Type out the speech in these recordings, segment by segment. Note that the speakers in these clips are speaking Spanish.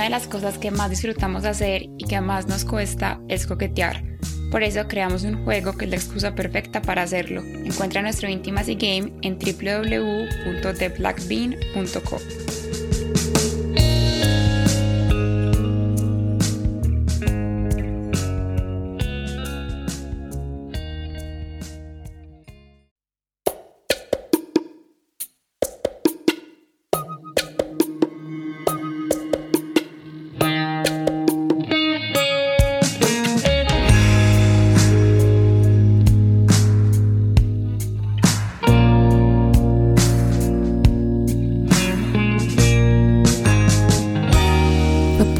Una de las cosas que más disfrutamos hacer y que más nos cuesta es coquetear. Por eso creamos un juego que es la excusa perfecta para hacerlo. Encuentra nuestro Intimacy Game en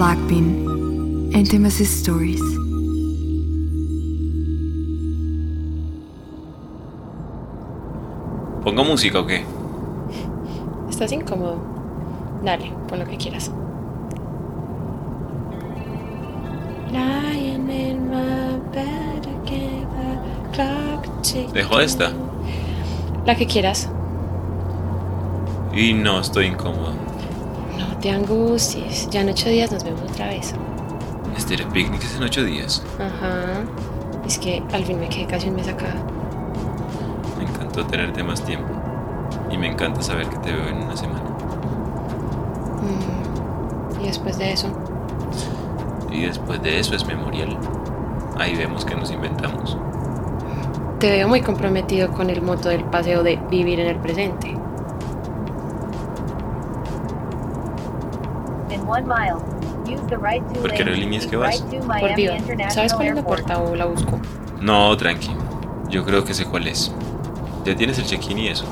www.theblackbean.co. Intimacy Stories. ¿Pongo música o qué? ¿Estás incómodo? Dale, pon lo que quieras. ¿Dejo esta? La que quieras. Y no estoy incómodo. Te angusties. Ya en ocho días nos vemos otra vez. Este picnic es en ocho días. Ajá. Es que al fin me quedé casi un mes acá. Me encantó tenerte más tiempo. Y me encanta saber que te veo en una semana. Mm, ¿Y después de eso? Y después de eso es memorial. Ahí vemos que nos inventamos. Te veo muy comprometido con el moto del paseo de vivir en el presente. In one mile, ¿Por qué aerolíneas que vas? Por viva. ¿Sabes cuál es la puerta o la busco? No, tranqui. Yo creo que sé cuál es. ¿Ya tienes el check-in y eso?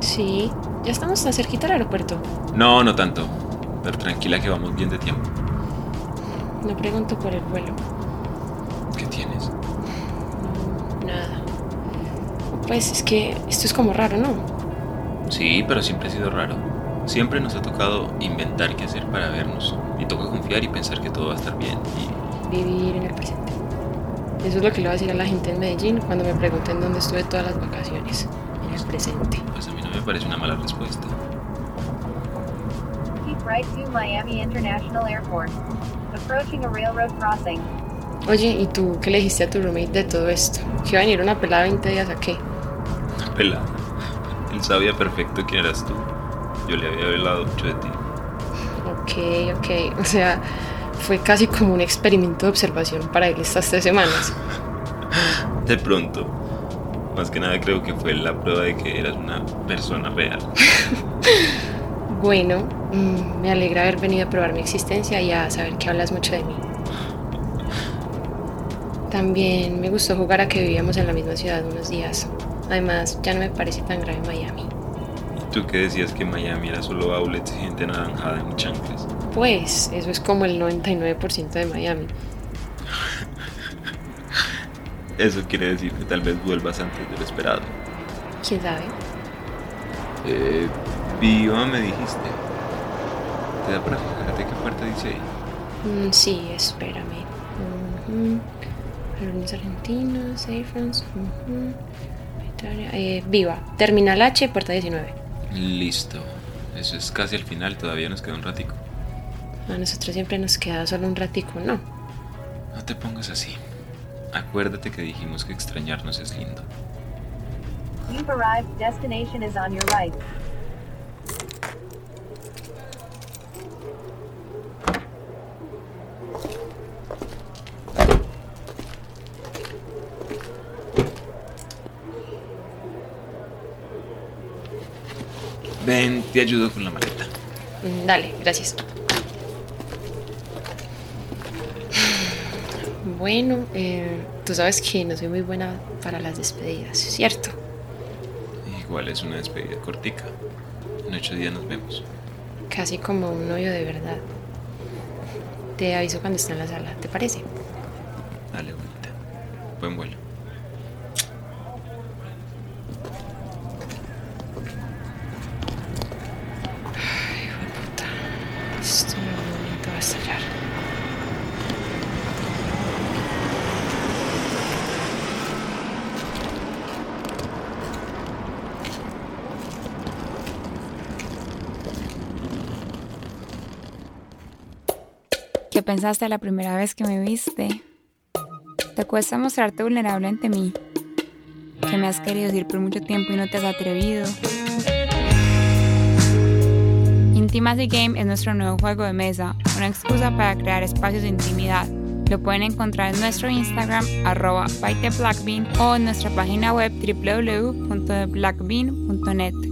Sí, ya estamos tan cerquita al aeropuerto. No, no tanto. Pero tranquila que vamos bien de tiempo. No pregunto por el vuelo. ¿Qué tienes? Nada. Pues es que esto es como raro, ¿no? Sí, pero siempre ha sido raro. Siempre nos ha tocado inventar qué hacer para vernos. Y toca confiar y pensar que todo va a estar bien. Y... Vivir en el presente. Eso es lo que le voy a decir a la gente en Medellín cuando me pregunten dónde estuve todas las vacaciones. En el presente. Pues a mí no me parece una mala respuesta. Keep right to Miami International Airport. Approaching a railroad crossing. Oye, ¿y tú qué le dijiste a tu roommate de todo esto? ¿Que iba a venir una pelada 20 días a qué? Una pelada. Él sabía perfecto quién eras tú. Yo le había hablado mucho de ti. Ok, ok. O sea, fue casi como un experimento de observación para él estas tres semanas. De pronto. Más que nada creo que fue la prueba de que eras una persona real. bueno, mm, me alegra haber venido a probar mi existencia y a saber que hablas mucho de mí. También me gustó jugar a que vivíamos en la misma ciudad unos días. Además, ya no me parece tan grave Miami. ¿Tú qué decías que Miami era solo outlets y gente naranjada en chancles? Pues eso es como el 99% de Miami. eso quiere decir que tal vez vuelvas antes de lo esperado. ¿Quién sabe? Eh, Viva me dijiste. ¿Te da para fijarte qué puerta dice ahí? Mm, sí, espérame. Uh Argentinos, Air France. eh, viva. Terminal H, puerta 19. Listo. Eso es casi al final, todavía nos queda un ratico. A nosotros siempre nos queda solo un ratico, ¿no? No te pongas así. Acuérdate que dijimos que extrañarnos es lindo. You've arrived. Destination is on your right. Ven, te ayudo con la maleta. Mm, dale, gracias. Bueno, eh, tú sabes que no soy muy buena para las despedidas, ¿cierto? Igual es una despedida cortica. En ocho días nos vemos. Casi como un novio de verdad. Te aviso cuando esté en la sala, ¿te parece? Dale, bonita. Buen vuelo. Esto en algún momento va a estallar. ¿Qué pensaste la primera vez que me viste? Te cuesta mostrarte vulnerable ante mí, que me has querido decir por mucho tiempo y no te has atrevido. Intimacy Game es nuestro nuevo juego de mesa, una excusa para crear espacios de intimidad. Lo pueden encontrar en nuestro Instagram, arroba bytheblackbean, o en nuestra página web www.theblackbean.net.